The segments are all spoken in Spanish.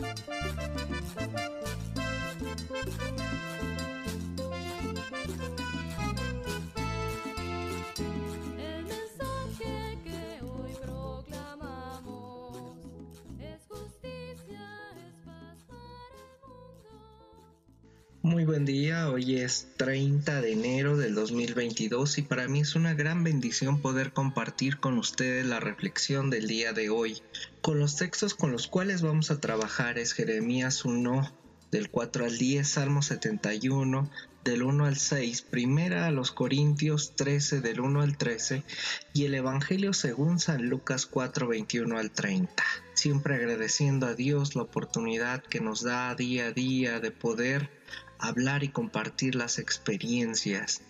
Thank you. Muy buen día, hoy es 30 de enero del 2022 y para mí es una gran bendición poder compartir con ustedes la reflexión del día de hoy. Con los textos con los cuales vamos a trabajar es Jeremías 1 del 4 al 10, Salmo 71 del 1 al 6, Primera a los Corintios 13 del 1 al 13 y el Evangelio según San Lucas 4 21 al 30. Siempre agradeciendo a Dios la oportunidad que nos da día a día de poder hablar y compartir las experiencias.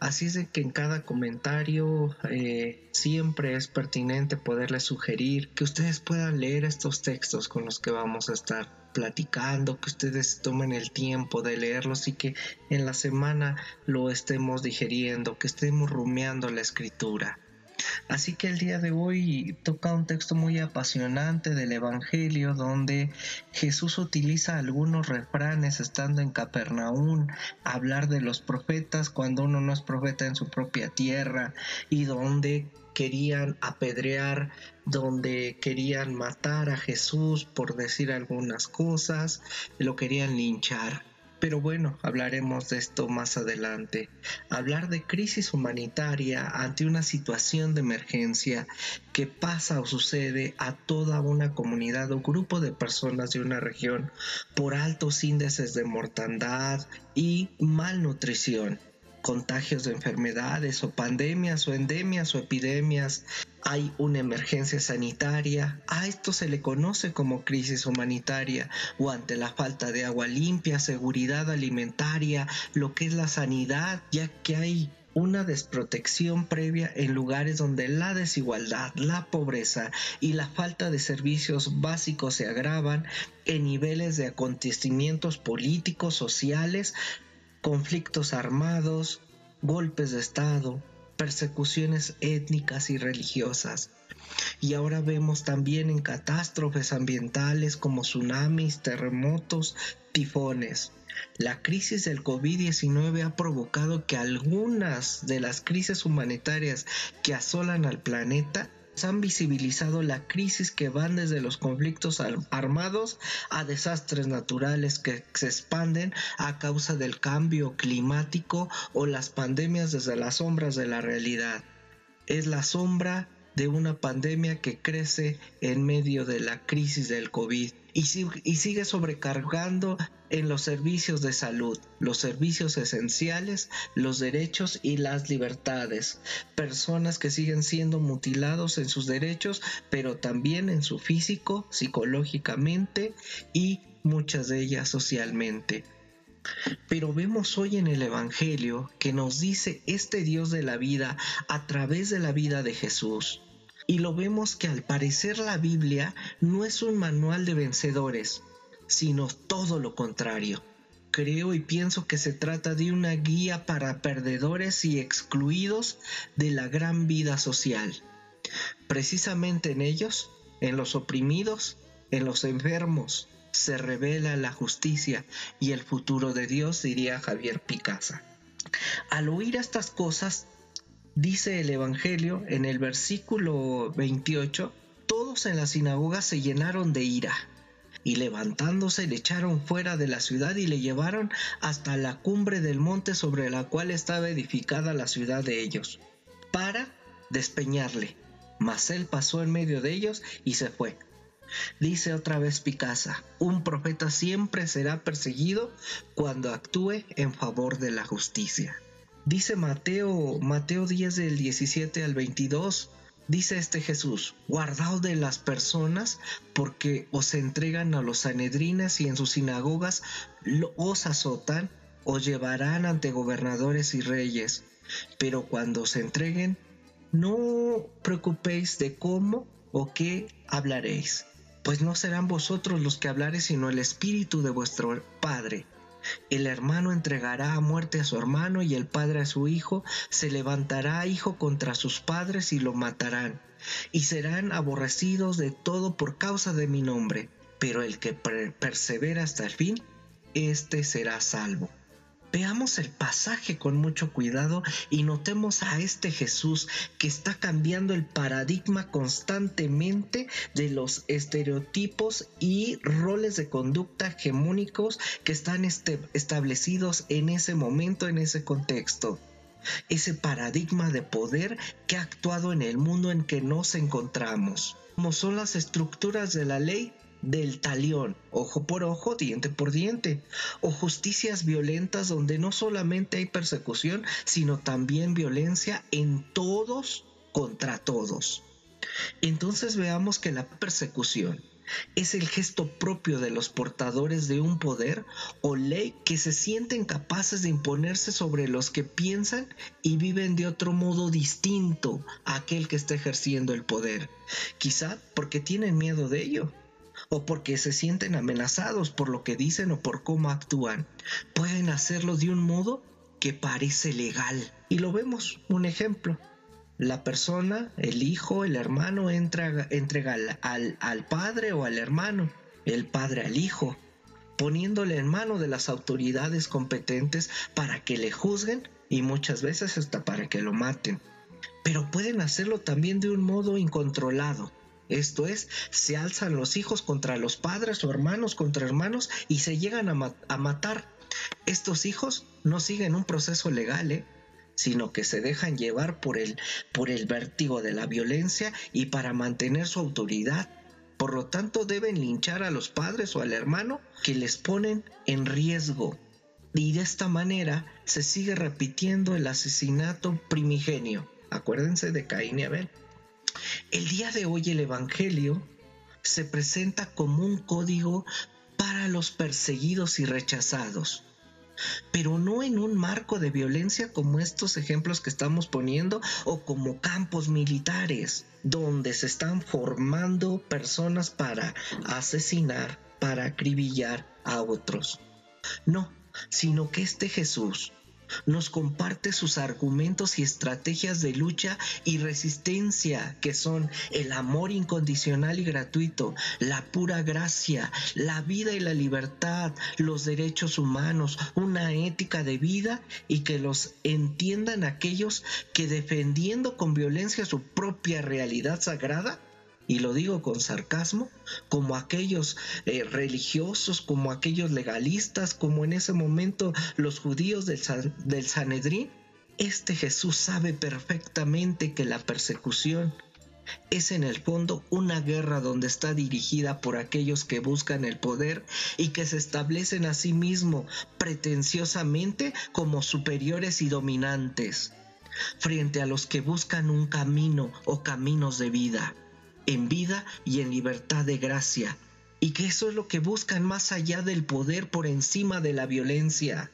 Así es que en cada comentario eh, siempre es pertinente poderles sugerir que ustedes puedan leer estos textos con los que vamos a estar platicando, que ustedes tomen el tiempo de leerlos y que en la semana lo estemos digeriendo, que estemos rumiando la escritura. Así que el día de hoy toca un texto muy apasionante del Evangelio donde Jesús utiliza algunos refranes estando en Capernaum, hablar de los profetas cuando uno no es profeta en su propia tierra y donde querían apedrear, donde querían matar a Jesús por decir algunas cosas, lo querían linchar. Pero bueno, hablaremos de esto más adelante. Hablar de crisis humanitaria ante una situación de emergencia que pasa o sucede a toda una comunidad o grupo de personas de una región por altos índices de mortandad y malnutrición contagios de enfermedades o pandemias o endemias o epidemias, hay una emergencia sanitaria, a esto se le conoce como crisis humanitaria o ante la falta de agua limpia, seguridad alimentaria, lo que es la sanidad, ya que hay una desprotección previa en lugares donde la desigualdad, la pobreza y la falta de servicios básicos se agravan en niveles de acontecimientos políticos, sociales, conflictos armados, golpes de Estado, persecuciones étnicas y religiosas. Y ahora vemos también en catástrofes ambientales como tsunamis, terremotos, tifones. La crisis del COVID-19 ha provocado que algunas de las crisis humanitarias que asolan al planeta han visibilizado la crisis que van desde los conflictos armados a desastres naturales que se expanden a causa del cambio climático o las pandemias desde las sombras de la realidad. Es la sombra de una pandemia que crece en medio de la crisis del COVID y, sigue sobrecargando en los servicios de salud, los servicios esenciales, los derechos y las libertades. Personas que siguen siendo mutilados en sus derechos, pero también en su físico, psicológicamente y muchas de ellas socialmente. Pero vemos hoy en el Evangelio que nos dice este Dios de la vida a través de la vida de Jesús. Y lo vemos que al parecer la Biblia no es un manual de vencedores, sino todo lo contrario. Creo y pienso que se trata de una guía para perdedores y excluidos de la gran vida social. Precisamente en ellos, en los oprimidos, en los enfermos, se revela la justicia y el futuro de Dios, diría Javier Picasa. Al oír estas cosas, dice el Evangelio en el versículo 28, todos en la sinagoga se llenaron de ira y levantándose le echaron fuera de la ciudad y le llevaron hasta la cumbre del monte sobre la cual estaba edificada la ciudad de ellos, para despeñarle. Mas él pasó en medio de ellos y se fue. Dice otra vez Picasa, un profeta siempre será perseguido cuando actúe en favor de la justicia. Dice Mateo, Mateo 10 del 17 al 22, dice este Jesús, guardaos de las personas porque os entregan a los sanedrinas y en sus sinagogas os azotan, os llevarán ante gobernadores y reyes, pero cuando os entreguen, no preocupéis de cómo o qué hablaréis, pues no serán vosotros los que hablaréis, sino el Espíritu de vuestro Padre el hermano entregará a muerte a su hermano y el padre a su hijo, se levantará hijo contra sus padres y lo matarán, y serán aborrecidos de todo por causa de mi nombre. pero el que persevera hasta el fin, éste será salvo. Veamos el pasaje con mucho cuidado y notemos a este Jesús que está cambiando el paradigma constantemente de los estereotipos y roles de conducta hegemónicos que están este, establecidos en ese momento, en ese contexto. Ese paradigma de poder que ha actuado en el mundo en que nos encontramos. Como son las estructuras de la ley del talión, ojo por ojo, diente por diente, o justicias violentas donde no solamente hay persecución, sino también violencia en todos contra todos. Entonces veamos que la persecución es el gesto propio de los portadores de un poder o ley que se sienten capaces de imponerse sobre los que piensan y viven de otro modo distinto a aquel que está ejerciendo el poder. Quizá porque tienen miedo de ello o porque se sienten amenazados por lo que dicen o por cómo actúan. Pueden hacerlo de un modo que parece legal. Y lo vemos, un ejemplo. La persona, el hijo, el hermano, entra, entrega al, al padre o al hermano, el padre al hijo, poniéndole en mano de las autoridades competentes para que le juzguen y muchas veces hasta para que lo maten. Pero pueden hacerlo también de un modo incontrolado, esto es, se alzan los hijos contra los padres o hermanos contra hermanos y se llegan a, matar. Estos hijos no siguen un proceso legal, ¿eh? sino que se dejan llevar por el, por el vértigo de la violencia y para mantener su autoridad. Por lo tanto, deben linchar a los padres o al hermano que les ponen en riesgo. Y de esta manera se sigue repitiendo el asesinato primigenio. Acuérdense de Caín y Abel. El día de hoy el Evangelio se presenta como un código para los perseguidos y rechazados, pero no en un marco de violencia como estos ejemplos que estamos poniendo o como campos militares, donde se están formando personas para asesinar, para acribillar a otros. No, sino que este Jesús nos comparte sus argumentos y estrategias de lucha y resistencia, que son el amor incondicional y gratuito, la pura gracia, la vida y la libertad, los derechos humanos, una ética de vida y que los entiendan aquellos que defendiendo con violencia su propia realidad sagrada, y lo digo con sarcasmo, como aquellos eh, religiosos, como aquellos legalistas, como en ese momento los judíos del, del Sanedrín, este Jesús sabe perfectamente que la persecución es en el fondo una guerra donde está dirigida por aquellos que buscan el poder y que se establecen a sí mismos pretenciosamente como superiores y dominantes, frente a los que buscan un camino o caminos de vida en vida y en libertad de gracia, y que eso es lo que buscan más allá del poder por encima de la violencia.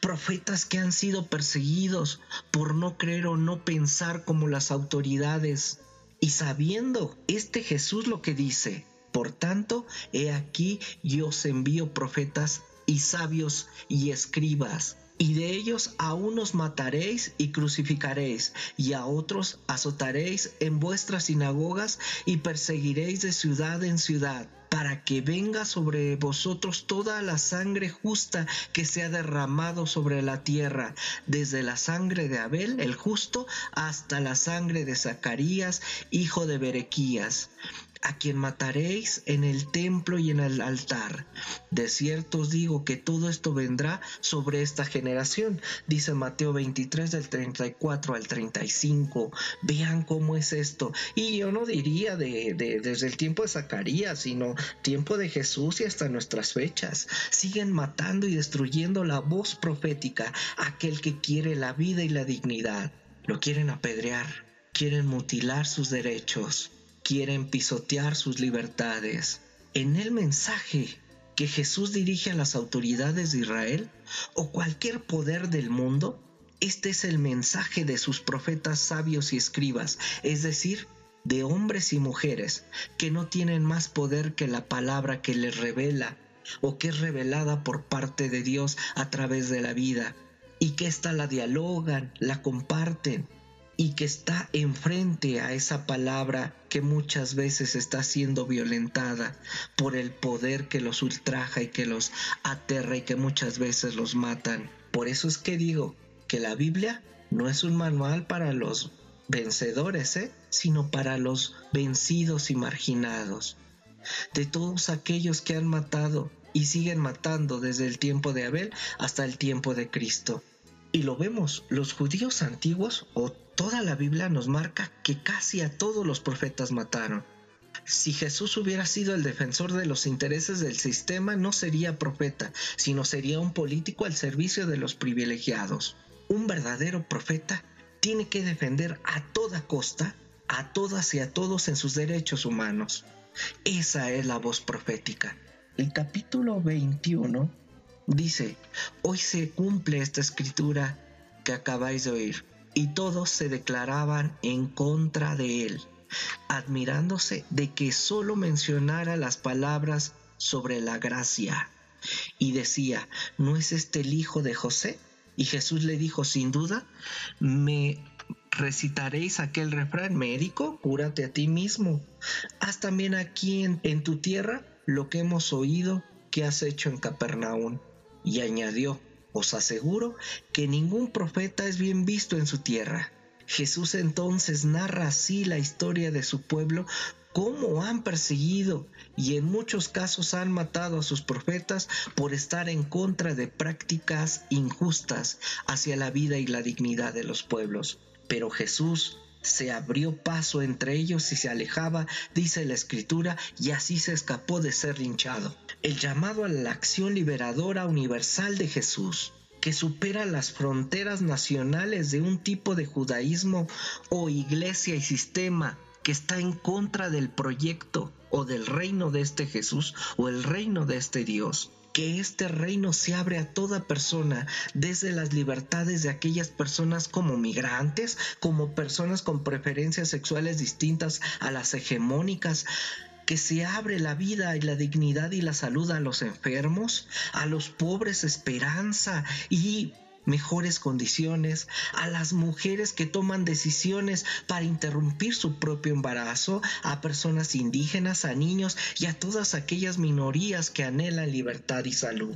Profetas que han sido perseguidos por no creer o no pensar como las autoridades. Y sabiendo este Jesús lo que dice, por tanto, he aquí yo os envío profetas y sabios y escribas y de ellos a unos mataréis y crucificaréis, y a otros azotaréis en vuestras sinagogas y perseguiréis de ciudad en ciudad, para que venga sobre vosotros toda la sangre justa que se ha derramado sobre la tierra, desde la sangre de Abel el justo hasta la sangre de Zacarías, hijo de Berequías a quien mataréis en el templo y en el altar. De cierto os digo que todo esto vendrá sobre esta generación, dice Mateo 23 del 34 al 35. Vean cómo es esto. Y yo no diría de, desde el tiempo de Zacarías, sino tiempo de Jesús y hasta nuestras fechas. Siguen matando y destruyendo la voz profética, aquel que quiere la vida y la dignidad. Lo quieren apedrear, quieren mutilar sus derechos quieren pisotear sus libertades. En el mensaje que Jesús dirige a las autoridades de Israel o cualquier poder del mundo, este es el mensaje de sus profetas sabios y escribas, es decir, de hombres y mujeres que no tienen más poder que la palabra que les revela o que es revelada por parte de Dios a través de la vida y que ésta la dialogan, la comparten y que está enfrente a esa palabra que muchas veces está siendo violentada por el poder que los ultraja y que los aterra y que muchas veces los matan. Por eso es que digo que la Biblia no es un manual para los vencedores, ¿eh? sino para los vencidos y marginados, de todos aquellos que han matado y siguen matando desde el tiempo de Abel hasta el tiempo de Cristo. Y lo vemos, los judíos antiguos o toda la Biblia nos marca que casi a todos los profetas mataron. Si Jesús hubiera sido el defensor de los intereses del sistema, no sería profeta, sino sería un político al servicio de los privilegiados. Un verdadero profeta tiene que defender a toda costa a todas y a todos en sus derechos humanos. Esa es la voz profética. El capítulo 21 dice, hoy se cumple esta escritura que acabáis de oír. Y todos se declaraban en contra de él, admirándose de que solo mencionara las palabras sobre la gracia. Y decía, ¿no es este el hijo de José? Y Jesús le dijo, sin duda, me recitaréis aquel refrán, médico, cúrate a ti mismo. Haz también aquí en, en tu tierra lo que hemos oído que has hecho en Capernaum. Y añadió, os aseguro que ningún profeta es bien visto en su tierra. Jesús entonces narra así la historia de su pueblo cómo han perseguido y en muchos casos han matado a sus profetas por estar en contra de prácticas injustas hacia la vida y la dignidad de los pueblos. Pero Jesús se abrió paso entre ellos y se alejaba, dice la escritura, y así se escapó de ser linchado. El llamado a la acción liberadora universal de Jesús que supera las fronteras nacionales de un tipo de judaísmo o iglesia y sistema que está en contra del proyecto o del reino de este Jesús o el reino de este Dios. Que este reino se abre a toda persona, desde las libertades de aquellas personas como migrantes, como personas con preferencias sexuales distintas a las hegemónicas, que se abre la vida y la dignidad y la salud a los enfermos, a los pobres esperanza y mejores condiciones, a las mujeres que toman decisiones para interrumpir su propio embarazo, a personas indígenas, a niños y a todas aquellas minorías que anhelan libertad y salud.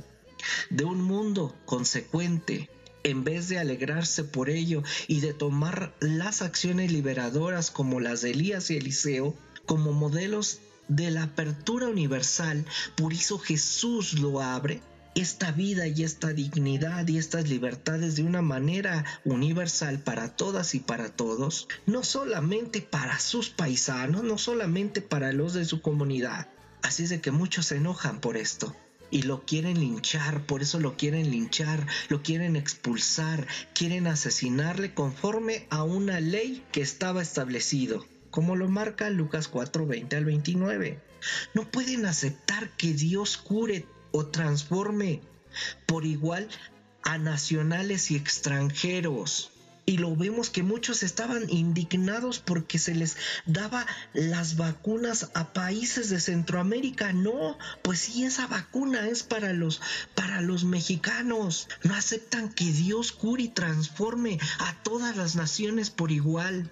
De un mundo consecuente, en vez de alegrarse por ello y de tomar las acciones liberadoras como las de Elías y Eliseo como modelos de la apertura universal, por eso Jesús lo abre esta vida y esta dignidad y estas libertades de una manera universal para todas y para todos, no solamente para sus paisanos, no solamente para los de su comunidad. Así es de que muchos se enojan por esto y lo quieren linchar, por eso lo quieren linchar, lo quieren expulsar, quieren asesinarle conforme a una ley que estaba establecido, como lo marca Lucas 4, 20 al 29. No pueden aceptar que Dios cure o transforme por igual a nacionales y extranjeros. Y lo vemos que muchos estaban indignados porque se les daba las vacunas a países de Centroamérica. No, pues sí, esa vacuna es para los, para los mexicanos. No aceptan que Dios cure y transforme a todas las naciones por igual.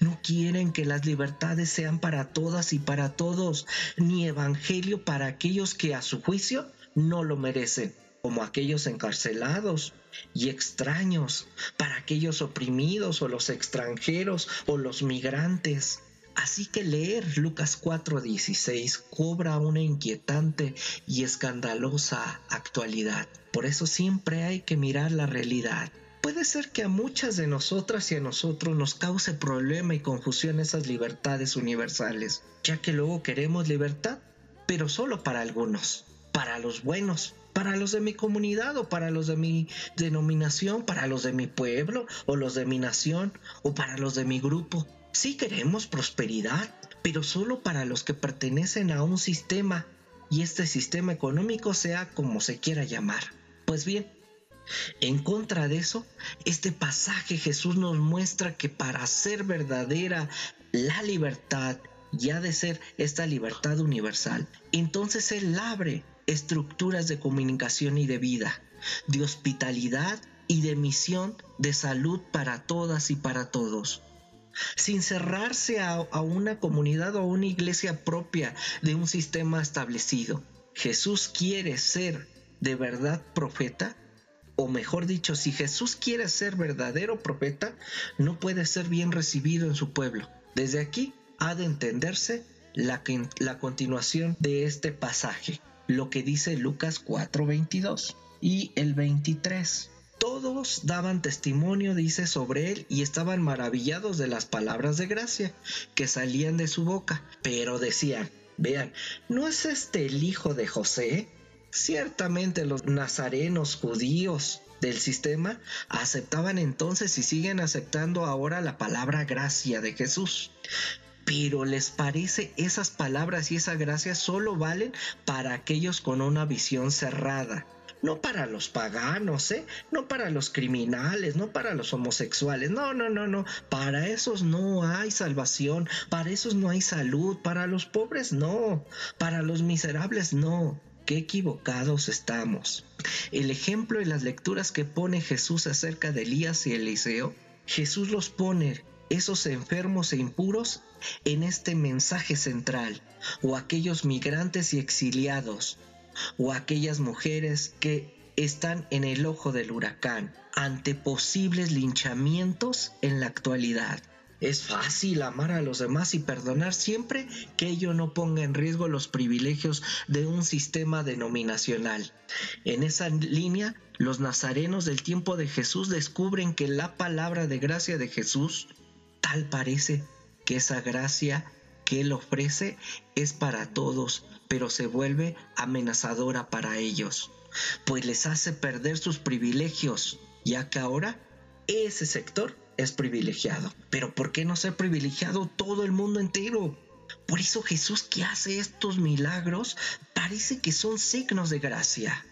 No quieren que las libertades sean para todas y para todos, ni evangelio para aquellos que a su juicio no lo merecen, como aquellos encarcelados y extraños, para aquellos oprimidos o los extranjeros o los migrantes. Así que leer Lucas 4:16 cobra una inquietante y escandalosa actualidad. Por eso siempre hay que mirar la realidad Puede ser que a muchas de nosotras y a nosotros nos cause problema y confusión esas libertades universales, ya que luego queremos libertad, pero solo para algunos, para los buenos, para los de mi comunidad o para los de mi denominación, para los de mi pueblo o los de mi nación o para los de mi grupo. Sí queremos prosperidad, pero solo para los que pertenecen a un sistema y este sistema económico sea como se quiera llamar. Pues bien, en contra de eso, este pasaje Jesús nos muestra que para ser verdadera la libertad, y ha de ser esta libertad universal, entonces Él abre estructuras de comunicación y de vida, de hospitalidad y de misión de salud para todas y para todos sin cerrarse a, una comunidad o a una iglesia propia de un sistema establecido. Jesús quiere ser de verdad profeta, o mejor dicho, si Jesús quiere ser verdadero profeta, no puede ser bien recibido en su pueblo. Desde aquí ha de entenderse la, continuación de este pasaje, lo que dice Lucas 4:22 y el 23. Todos daban testimonio, dice, sobre él y estaban maravillados de las palabras de gracia que salían de su boca, pero decían, vean, ¿no es este el hijo de José? Ciertamente los nazarenos judíos del sistema aceptaban entonces y siguen aceptando ahora la palabra gracia de Jesús. Pero les parece esas palabras y esa gracia solo valen para aquellos con una visión cerrada no para los paganos, ¿eh? No para los criminales, no para los homosexuales, no, no, no, no, para esos no hay salvación, para esos no hay salud, para los pobres no, para los miserables no. Qué equivocados estamos. El ejemplo y las lecturas que pone Jesús acerca de Elías y Eliseo, Jesús los pone esos enfermos e impuros en este mensaje central, o aquellos migrantes y exiliados, o aquellas mujeres que están en el ojo del huracán ante posibles linchamientos en la actualidad. Es fácil amar a los demás y perdonar siempre que ello no ponga en riesgo los privilegios de un sistema denominacional. En esa línea, los nazarenos del tiempo de Jesús descubren que la palabra de gracia de Jesús, tal parece que esa gracia que Él ofrece es para todos, pero se vuelve amenazadora para ellos, pues les hace perder sus privilegios, ya que ahora ese sector es privilegiado. Pero ¿por qué no ser privilegiado todo el mundo entero? Por eso Jesús que hace estos milagros parece que son signos de gracia.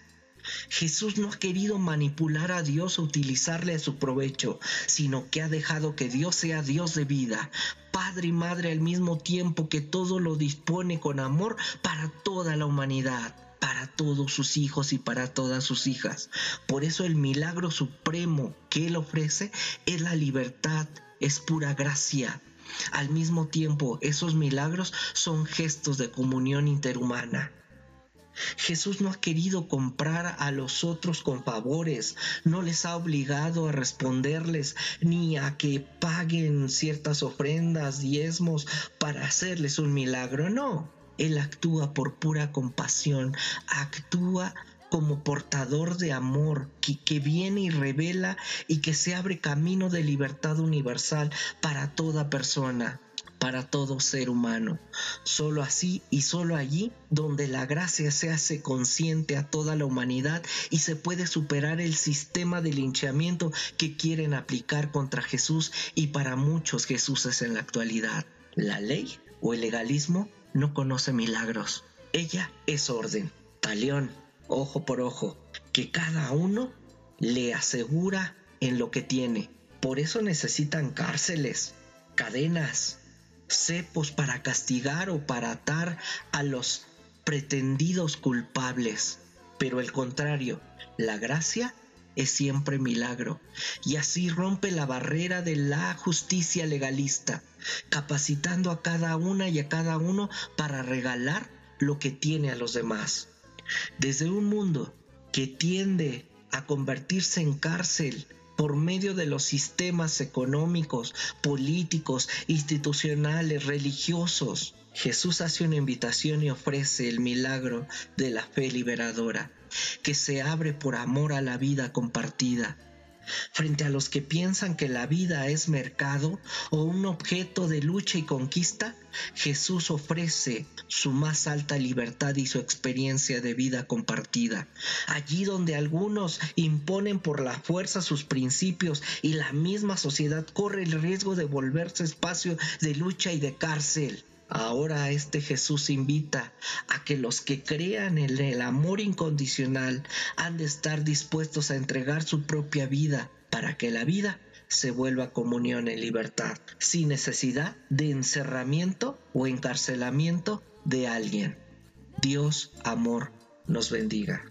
Jesús no ha querido manipular a Dios o utilizarle a su provecho, sino que ha dejado que Dios sea Dios de vida, Padre y Madre al mismo tiempo que todo lo dispone con amor para toda la humanidad para todos sus hijos y para todas sus hijas. Por eso el milagro supremo que Él ofrece es la libertad, es pura gracia. Al mismo tiempo, esos milagros son gestos de comunión interhumana. Jesús no ha querido comprar a los otros con favores, no les ha obligado a responderles ni a que paguen ciertas ofrendas, diezmos para hacerles un milagro, no. Él actúa por pura compasión, actúa como portador de amor que, viene y revela y que se abre camino de libertad universal para toda persona para todo ser humano. Solo así y solo allí donde la gracia se hace consciente a toda la humanidad y se puede superar el sistema de linchamiento que quieren aplicar contra Jesús y para muchos Jesuses en la actualidad. La ley o el legalismo no conoce milagros. Ella es orden, talión, ojo por ojo, que cada uno le asegura en lo que tiene. Por eso necesitan cárceles, cadenas, cepos para castigar o para atar a los pretendidos culpables. Pero el contrario, la gracia es siempre milagro, y así rompe la barrera de la justicia legalista, capacitando a cada una y a cada uno para regalar lo que tiene a los demás. Desde un mundo que tiende a convertirse en cárcel por medio de los sistemas económicos, políticos, institucionales, religiosos. Jesús hace una invitación y ofrece el milagro de la fe liberadora, que se abre por amor a la vida compartida, frente a los que piensan que la vida es mercado o un objeto de lucha y conquista, Jesús ofrece su más alta libertad y su experiencia de vida compartida. Allí donde algunos imponen por la fuerza sus principios y la misma sociedad corre el riesgo de volverse espacio de lucha y de cárcel. Ahora este Jesús invita a que los que crean en el amor incondicional han de estar dispuestos a entregar su propia vida para que la vida se vuelva comunión en libertad, sin necesidad de encerramiento o encarcelamiento de alguien. Dios, amor, nos bendiga.